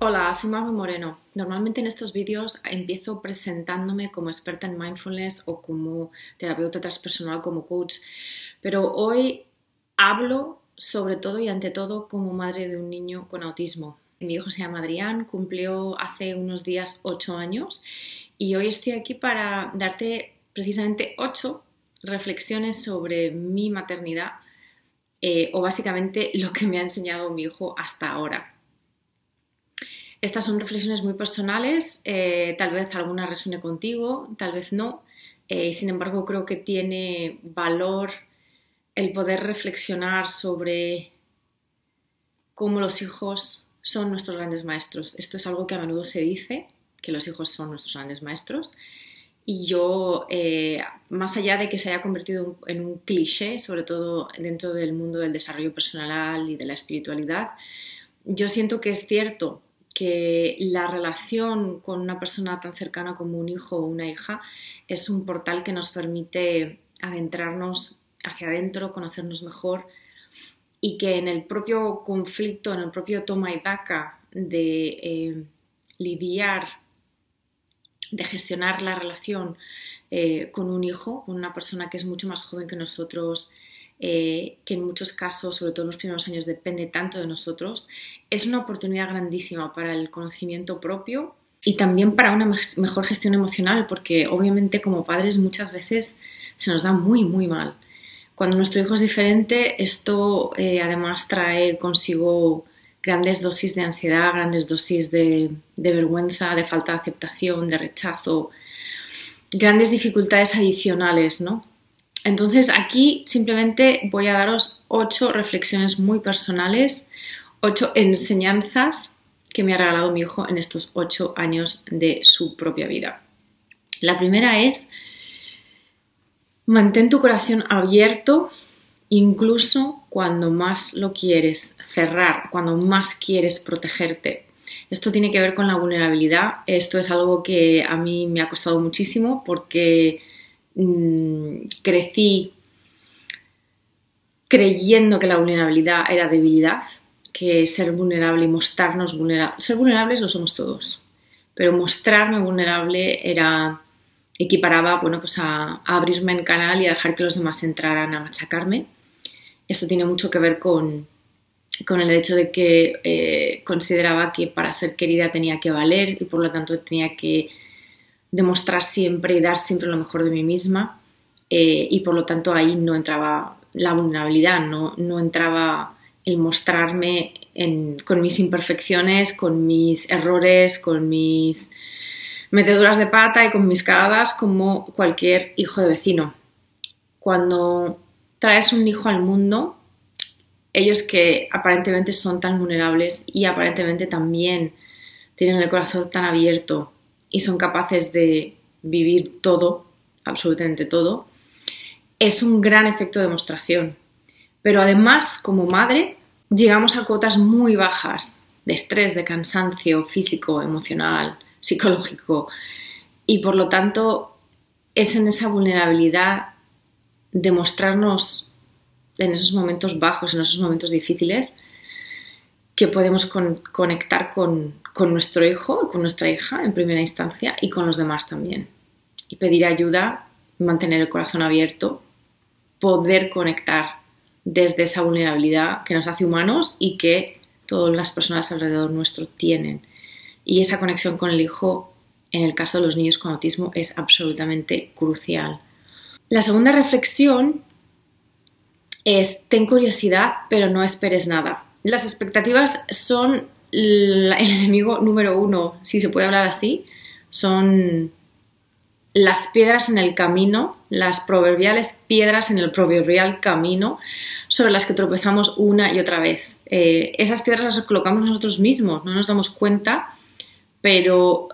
Hola, soy Magui Moreno. Normalmente en estos vídeos empiezo presentándome como experta en mindfulness o como terapeuta transpersonal, como coach, pero hoy hablo sobre todo y ante todo como madre de un niño con autismo. Mi hijo se llama Adrián, cumplió hace unos días ocho años y hoy estoy aquí para darte precisamente ocho reflexiones sobre mi maternidad eh, o básicamente lo que me ha enseñado mi hijo hasta ahora. Estas son reflexiones muy personales, eh, tal vez alguna resuene contigo, tal vez no. Eh, sin embargo, creo que tiene valor el poder reflexionar sobre cómo los hijos son nuestros grandes maestros. Esto es algo que a menudo se dice, que los hijos son nuestros grandes maestros. Y yo, eh, más allá de que se haya convertido en un cliché, sobre todo dentro del mundo del desarrollo personal y de la espiritualidad, yo siento que es cierto que la relación con una persona tan cercana como un hijo o una hija es un portal que nos permite adentrarnos hacia adentro, conocernos mejor y que en el propio conflicto, en el propio toma y daca de eh, lidiar, de gestionar la relación eh, con un hijo, con una persona que es mucho más joven que nosotros, eh, que en muchos casos, sobre todo en los primeros años, depende tanto de nosotros, es una oportunidad grandísima para el conocimiento propio y también para una mejor gestión emocional, porque obviamente como padres muchas veces se nos da muy, muy mal. Cuando nuestro hijo es diferente, esto eh, además trae consigo grandes dosis de ansiedad, grandes dosis de, vergüenza, de falta de aceptación, de rechazo, grandes dificultades adicionales, ¿no? Entonces aquí simplemente voy a daros ocho reflexiones muy personales, ocho enseñanzas que me ha regalado mi hijo en estos ocho años de su propia vida. La primera es Mantén tu corazón abierto incluso cuando más lo quieres cerrar, cuando más quieres protegerte. Esto tiene que ver con la vulnerabilidad. Esto es algo que a mí me ha costado muchísimo porque mm, crecí creyendo que la vulnerabilidad era debilidad, que ser vulnerable y mostrarnos vulnerables, ser vulnerables lo somos todos, pero mostrarme vulnerable era equiparaba bueno, pues a, abrirme en canal y a dejar que los demás entraran a machacarme. Esto tiene mucho que ver con, el hecho de que eh, consideraba que para ser querida tenía que valer y por lo tanto tenía que demostrar siempre y dar siempre lo mejor de mí misma eh, y por lo tanto ahí no entraba la vulnerabilidad, no, no entraba el mostrarme con mis imperfecciones, con mis errores, con mis meteduras de pata y con mis cagadas como cualquier hijo de vecino. Cuando traes un hijo al mundo, ellos que aparentemente son tan vulnerables y aparentemente también tienen el corazón tan abierto y son capaces de vivir todo, absolutamente todo, es un gran efecto de demostración. Pero además, como madre, llegamos a cuotas muy bajas de estrés, de cansancio físico, emocional, psicológico. Y por lo tanto, es en esa vulnerabilidad de mostrarnos en esos momentos bajos, en esos momentos difíciles, que podemos conectar con, con, nuestro hijo, con nuestra hija en primera instancia y con los demás también. Y pedir ayuda, mantener el corazón abierto, poder conectar desde esa vulnerabilidad que nos hace humanos y que todas las personas alrededor nuestro tienen y esa conexión con el hijo, en el caso de los niños con autismo, es absolutamente crucial. La segunda reflexión es, ten curiosidad, pero no esperes nada. Las expectativas son el enemigo número uno, si se puede hablar así, son las piedras en el camino, las proverbiales piedras en el proverbial camino sobre las que tropezamos una y otra vez. Eh, esas piedras las colocamos nosotros mismos, no nos damos cuenta, pero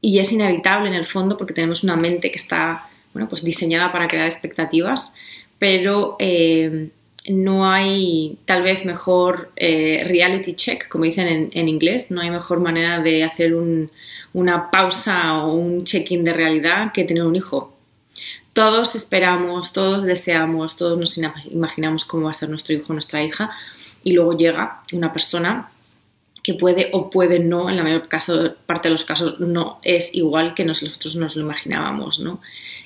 y es inevitable en el fondo porque tenemos una mente que está bueno, pues diseñada para crear expectativas, pero eh, no hay tal vez mejor eh, reality check, como dicen en, inglés, no hay mejor manera de hacer una pausa o un check-in de realidad que tener un hijo. Todos esperamos, todos deseamos, todos nos imaginamos cómo va a ser nuestro hijo nuestra hija y luego llega una persona que puede o puede no, en la mayor parte de los casos no es igual que nosotros nos lo imaginábamos, ¿no?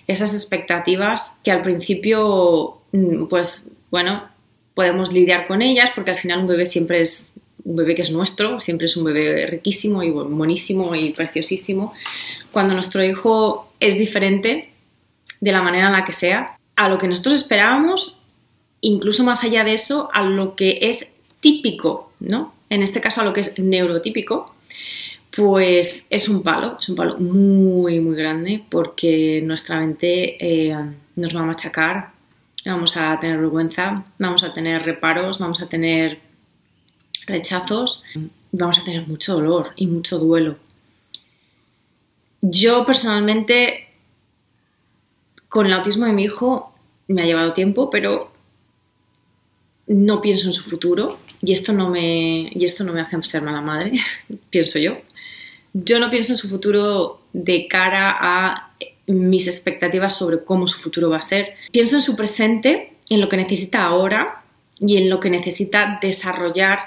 Esas expectativas que al principio, mm, pues bueno, podemos lidiar con ellas porque al final un bebé siempre es un bebé que es nuestro, siempre es un bebé riquísimo y buenísimo y preciosísimo. Cuando nuestro hijo es diferente de la manera en la que sea, a lo que nosotros esperábamos, incluso más allá de eso, a lo que es típico, ¿no? en este caso a lo que es neurotípico, pues es un palo, es un palo muy, muy grande porque nuestra mente eh, nos va a machacar, vamos a tener vergüenza, vamos a tener reparos, vamos a tener rechazos, vamos a tener mucho dolor y mucho duelo. Yo personalmente, con el autismo de mi hijo, me ha llevado tiempo, pero no pienso en su futuro, y esto no me, y esto no me hace ser mala madre, pienso yo. Yo no pienso en su futuro de cara a mis expectativas sobre cómo su futuro va a ser. Pienso en su presente, en lo que necesita ahora y en lo que necesita desarrollar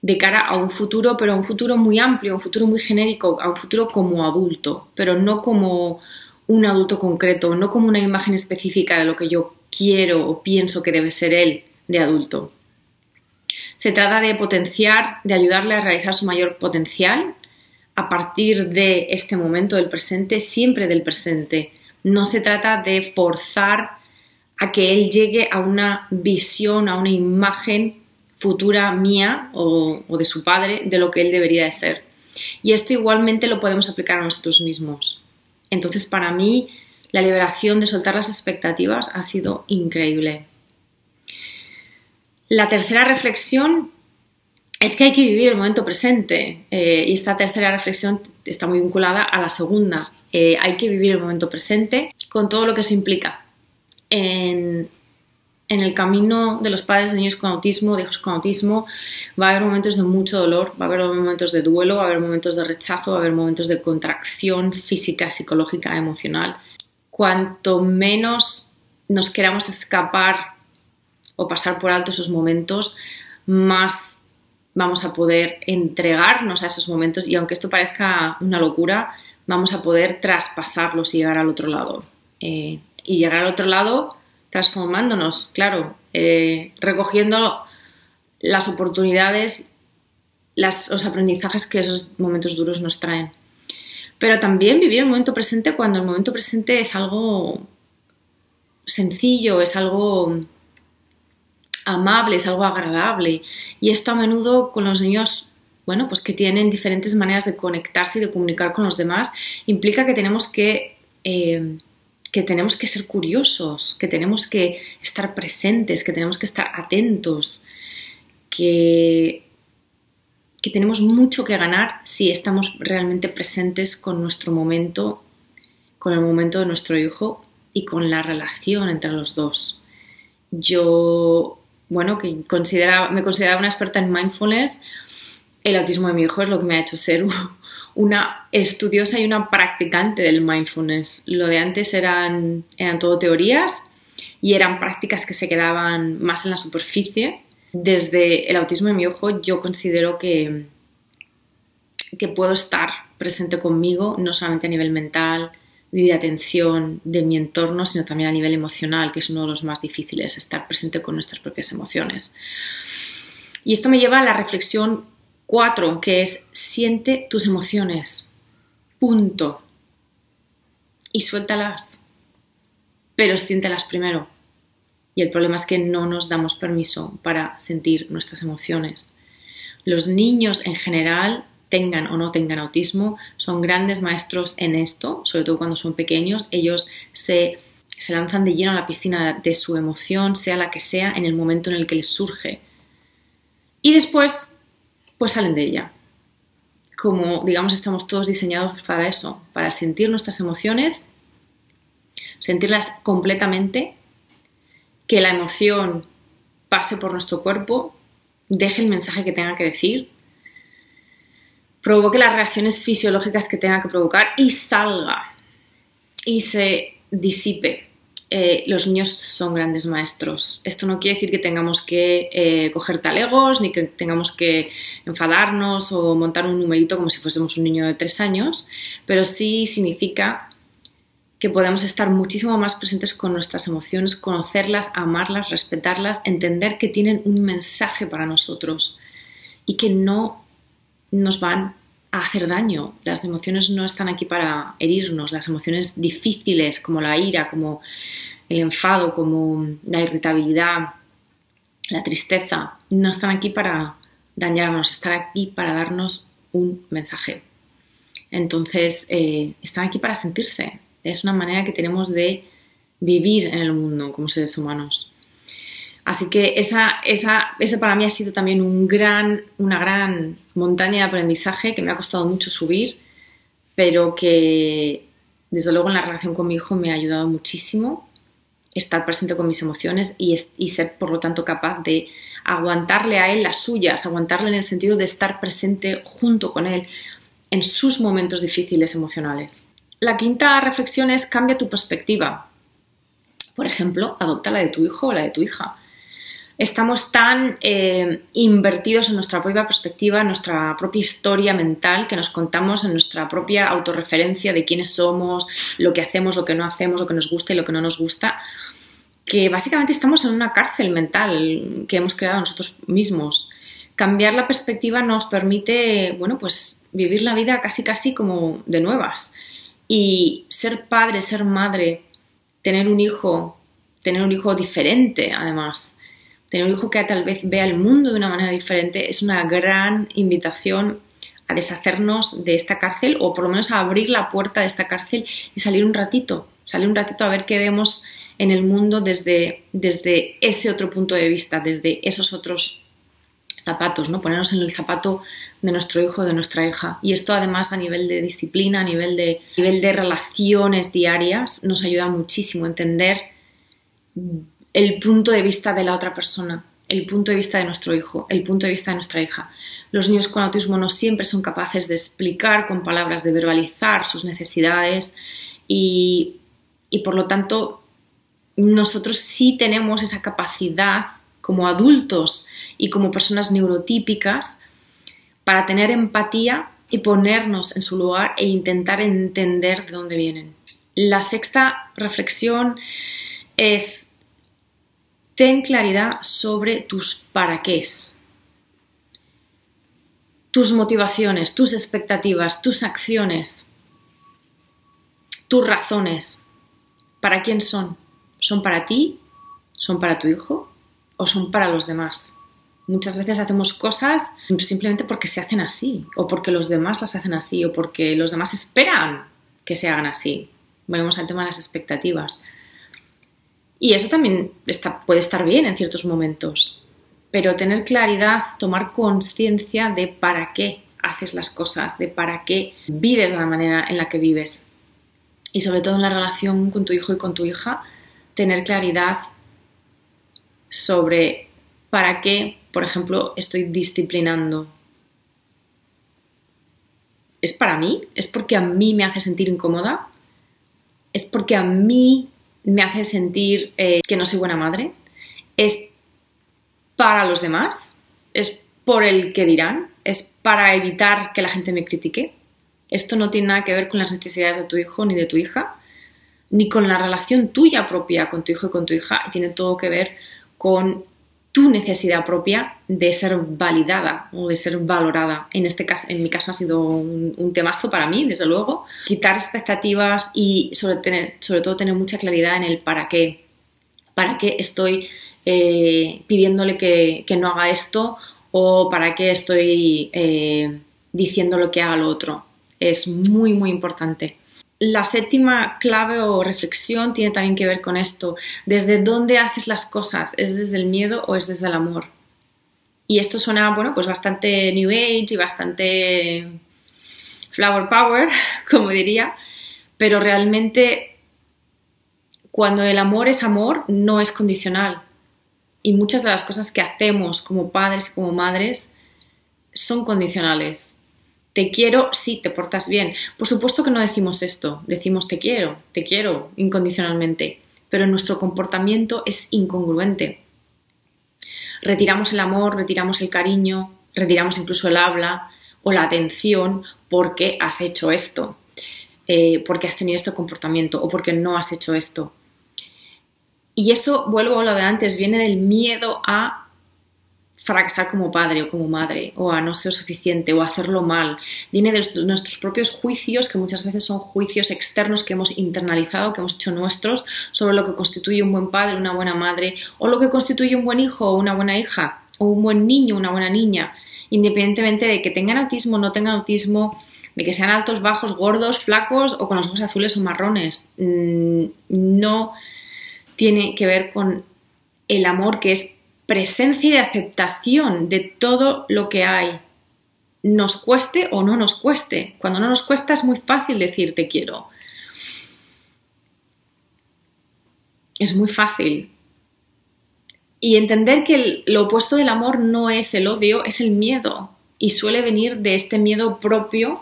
de cara a un futuro, pero a un futuro muy amplio, a un futuro muy genérico, a un futuro como adulto, pero no como un adulto concreto, no como una imagen específica de lo que yo quiero o pienso que debe ser él de adulto. Se trata de potenciar, de ayudarle a realizar su mayor potencial a partir de este momento del presente, siempre del presente. No se trata de forzar a que él llegue a una visión, a una imagen futura mía o, de su padre de lo que él debería de ser. Y esto igualmente lo podemos aplicar a nosotros mismos. Entonces, para mí, la liberación de soltar las expectativas ha sido increíble. La tercera reflexión es que hay que vivir el momento presente eh, y esta tercera reflexión está muy vinculada a la segunda. Eh, hay que vivir el momento presente con todo lo que eso implica. En, el camino de los padres de niños con autismo, de hijos con autismo, va a haber momentos de mucho dolor, va a haber momentos de duelo, va a haber momentos de rechazo, va a haber momentos de contracción física, psicológica, emocional. Cuanto menos nos queramos escapar o pasar por alto esos momentos, más vamos a poder entregarnos a esos momentos y aunque esto parezca una locura, vamos a poder traspasarlos y llegar al otro lado. Eh, y llegar al otro lado transformándonos, claro, eh, recogiendo las oportunidades, los aprendizajes que esos momentos duros nos traen. Pero también vivir el momento presente cuando el momento presente es algo sencillo, es algo amable, es algo agradable. Y esto a menudo con los niños, bueno, pues que tienen diferentes maneras de conectarse y de comunicar con los demás, implica que tenemos que, eh, que tenemos que ser curiosos, que tenemos que estar presentes, que tenemos que estar atentos, que, que tenemos mucho que ganar si estamos realmente presentes con nuestro momento, con el momento de nuestro hijo y con la relación entre los dos. Yo bueno, que considera, me consideraba una experta en mindfulness, el autismo de mi hijo es lo que me ha hecho ser una estudiosa y una practicante del mindfulness. Lo de antes eran, eran todo teorías y eran prácticas que se quedaban más en la superficie. Desde el autismo de mi hijo yo considero que, que puedo estar presente conmigo, no solamente a nivel mental, de atención de mi entorno, sino también a nivel emocional, que es uno de los más difíciles, estar presente con nuestras propias emociones. Y esto me lleva a la reflexión 4, que es siente tus emociones. Punto. Y suéltalas. Pero siéntelas primero. Y el problema es que no nos damos permiso para sentir nuestras emociones. Los niños en general tengan o no tengan autismo, son grandes maestros en esto, sobre todo cuando son pequeños. Ellos se se lanzan de lleno a la piscina de su emoción, sea la que sea, en el momento en el que les surge. Y después, pues salen de ella. Como, digamos, estamos todos diseñados para eso, para sentir nuestras emociones, sentirlas completamente, que la emoción pase por nuestro cuerpo, deje el mensaje que tenga que decir, provoque las reacciones fisiológicas que tenga que provocar y salga y se disipe. Eh, los niños son grandes maestros. Esto no quiere decir que tengamos que eh, coger talegos, ni que tengamos que enfadarnos o montar un numerito como si fuésemos un niño de tres años, pero sí significa que podemos estar muchísimo más presentes con nuestras emociones, conocerlas, amarlas, respetarlas, entender que tienen un mensaje para nosotros y que no nos van a hacer daño. Las emociones no están aquí para herirnos. Las emociones difíciles como la ira, como el enfado, como la irritabilidad, la tristeza, no están aquí para dañarnos, están aquí para darnos un mensaje. Entonces, eh, están aquí para sentirse. Es una manera que tenemos de vivir en el mundo como seres humanos. Así que esa, esa, ese para mí ha sido también un gran, una gran montaña de aprendizaje que me ha costado mucho subir, pero que desde luego en la relación con mi hijo me ha ayudado muchísimo estar presente con mis emociones y ser por lo tanto capaz de aguantarle a él las suyas, aguantarle en el sentido de estar presente junto con él en sus momentos difíciles emocionales. La quinta reflexión es cambia tu perspectiva. Por ejemplo, adopta la de tu hijo o la de tu hija estamos tan eh, invertidos en nuestra propia perspectiva, en nuestra propia historia mental, que nos contamos en nuestra propia autorreferencia de quiénes somos, lo que hacemos, lo que no hacemos, lo que nos gusta y lo que no nos gusta, que básicamente estamos en una cárcel mental que hemos creado nosotros mismos. Cambiar la perspectiva nos permite, bueno, pues vivir la vida casi casi como de nuevas. Y ser padre, ser madre, tener un hijo, tener un hijo diferente además, tener un hijo que tal vez vea el mundo de una manera diferente es una gran invitación a deshacernos de esta cárcel o por lo menos a abrir la puerta de esta cárcel y salir un ratito, salir un ratito a ver qué vemos en el mundo desde, desde ese otro punto de vista, desde esos otros zapatos, ¿no? Ponernos en el zapato de nuestro hijo, de nuestra hija. Y esto además a nivel de disciplina, a nivel de, a nivel de relaciones diarias, nos ayuda muchísimo a entender el punto de vista de la otra persona, el punto de vista de nuestro hijo, el punto de vista de nuestra hija. Los niños con autismo no siempre son capaces de explicar con palabras, de verbalizar sus necesidades y, por lo tanto nosotros sí tenemos esa capacidad como adultos y como personas neurotípicas para tener empatía y ponernos en su lugar e intentar entender de dónde vienen. La sexta reflexión es ten claridad sobre tus para qué. Tus motivaciones, tus expectativas, tus acciones, tus razones. ¿Para quién son? ¿Son para ti? ¿Son para tu hijo? ¿O son para los demás? Muchas veces hacemos cosas simplemente porque se hacen así, o porque los demás las hacen así, o porque los demás esperan que se hagan así. Volvemos al tema de las expectativas. Y eso también puede estar bien en ciertos momentos, pero tener claridad, tomar conciencia de para qué haces las cosas, de para qué vives de la manera en la que vives. Y sobre todo en la relación con tu hijo y con tu hija, tener claridad sobre para qué, por ejemplo, estoy disciplinando. ¿Es para mí? ¿Es porque a mí me hace sentir incómoda? ¿Es porque a mí me hace sentir eh, que no soy buena madre, es para los demás, es por el que dirán, es para evitar que la gente me critique. Esto no tiene nada que ver con las necesidades de tu hijo ni de tu hija, ni con la relación tuya propia con tu hijo y con tu hija, tiene todo que ver con tu necesidad propia de ser validada o de ser valorada. En este caso, en mi caso ha sido un, temazo para mí, desde luego. Quitar expectativas y sobre, sobre todo tener mucha claridad en el para qué. ¿Para qué estoy eh, pidiéndole que, no haga esto o para qué estoy eh, diciendo lo que haga lo otro? Es muy, muy importante. La séptima clave o reflexión tiene también que ver con esto. ¿Desde dónde haces las cosas? ¿Es desde el miedo o es desde el amor? Y esto suena, bueno, pues bastante New Age y bastante Flower Power, como diría, pero realmente cuando el amor es amor, no es condicional. Y muchas de las cosas que hacemos como padres y como madres son condicionales te quiero si te portas bien. Por supuesto que no decimos esto, decimos te quiero, te quiero incondicionalmente, pero nuestro comportamiento es incongruente. Retiramos el amor, retiramos el cariño, retiramos incluso el habla o la atención porque has hecho esto, eh, porque has tenido este comportamiento o porque no has hecho esto. Y eso, vuelvo a lo de antes, viene del miedo a fracasar como padre o como madre, o a no ser suficiente, o a hacerlo mal. Viene de nuestros propios juicios, que muchas veces son juicios externos que hemos internalizado, que hemos hecho nuestros, sobre lo que constituye un buen padre, una buena madre, o lo que constituye un buen hijo o una buena hija, o un buen niño, una buena niña, independientemente de que tengan autismo o no tengan autismo, de que sean altos, bajos, gordos, flacos o con los ojos azules o marrones. Mm, no tiene que ver con el amor que es presencia y aceptación de todo lo que hay, nos cueste o no nos cueste. Cuando no nos cuesta es muy fácil decir te quiero. Es muy fácil. Y entender que lo opuesto del amor no es el odio, es el miedo. Y suele venir de este miedo propio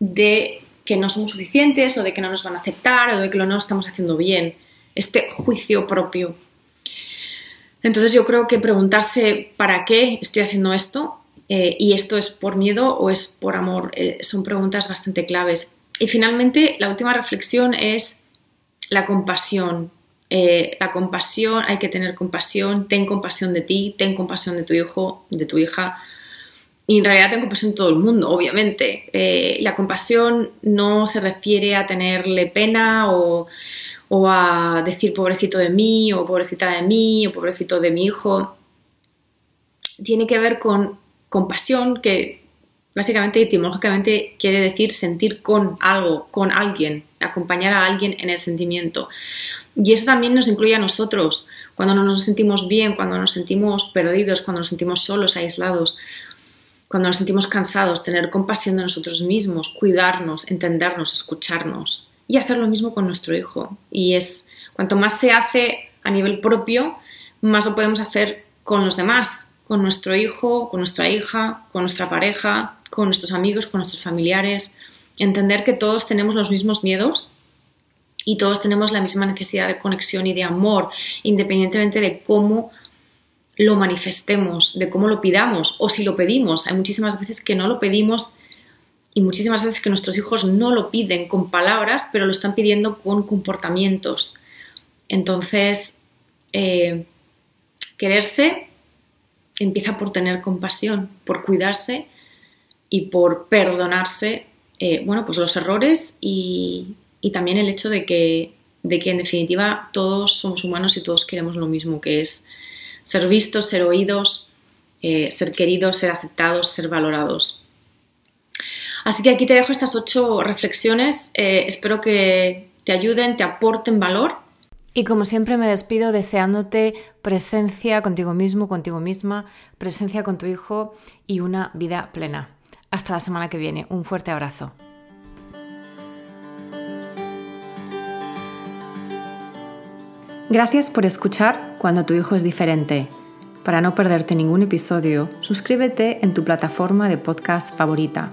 de que no somos suficientes o de que no nos van a aceptar o de que no lo estamos haciendo bien. Este juicio propio. Entonces yo creo que preguntarse para qué estoy haciendo esto eh, y esto es por miedo o es por amor eh, son preguntas bastante claves. Y finalmente la última reflexión es la compasión. Eh, la compasión, hay que tener compasión, ten compasión de ti, ten compasión de tu hijo, de tu hija. Y en realidad ten compasión todo el mundo, obviamente. la compasión no se refiere a tenerle pena o o a decir pobrecito de mí o pobrecita de mí o pobrecito de mi hijo. Tiene que ver con compasión que básicamente etimológicamente quiere decir sentir con algo, con alguien, acompañar a alguien en el sentimiento. Y eso también nos incluye a nosotros, cuando no nos sentimos bien, cuando nos sentimos perdidos, cuando nos sentimos solos, aislados, cuando nos sentimos cansados, tener compasión de nosotros mismos, cuidarnos, entendernos, escucharnos y hacer lo mismo con nuestro hijo. Y es cuanto más se hace a nivel propio, más lo podemos hacer con los demás, con nuestro hijo, con nuestra hija, con nuestra pareja, con nuestros amigos, con nuestros familiares. Entender que todos tenemos los mismos miedos y todos tenemos la misma necesidad de conexión y de amor, independientemente de cómo lo manifestemos, de cómo lo pidamos o si lo pedimos. Hay muchísimas veces que no lo pedimos y muchísimas veces que nuestros hijos no lo piden con palabras, pero lo están pidiendo con comportamientos. Entonces, eh, quererse empieza por tener compasión, por cuidarse y por perdonarse, eh, bueno, pues los errores y, también el hecho de que, de que en definitiva todos somos humanos y todos queremos lo mismo, que es ser vistos, ser oídos, eh, ser queridos, ser aceptados, ser valorados. Así que aquí te dejo estas ocho reflexiones. Eh, espero que te ayuden, te aporten valor. Y como siempre me despido deseándote presencia contigo mismo, contigo misma, presencia con tu hijo y una vida plena. Hasta la semana que viene. Un fuerte abrazo. Gracias por escuchar Cuando tu hijo es diferente. Para no perderte ningún episodio, suscríbete en tu plataforma de podcast favorita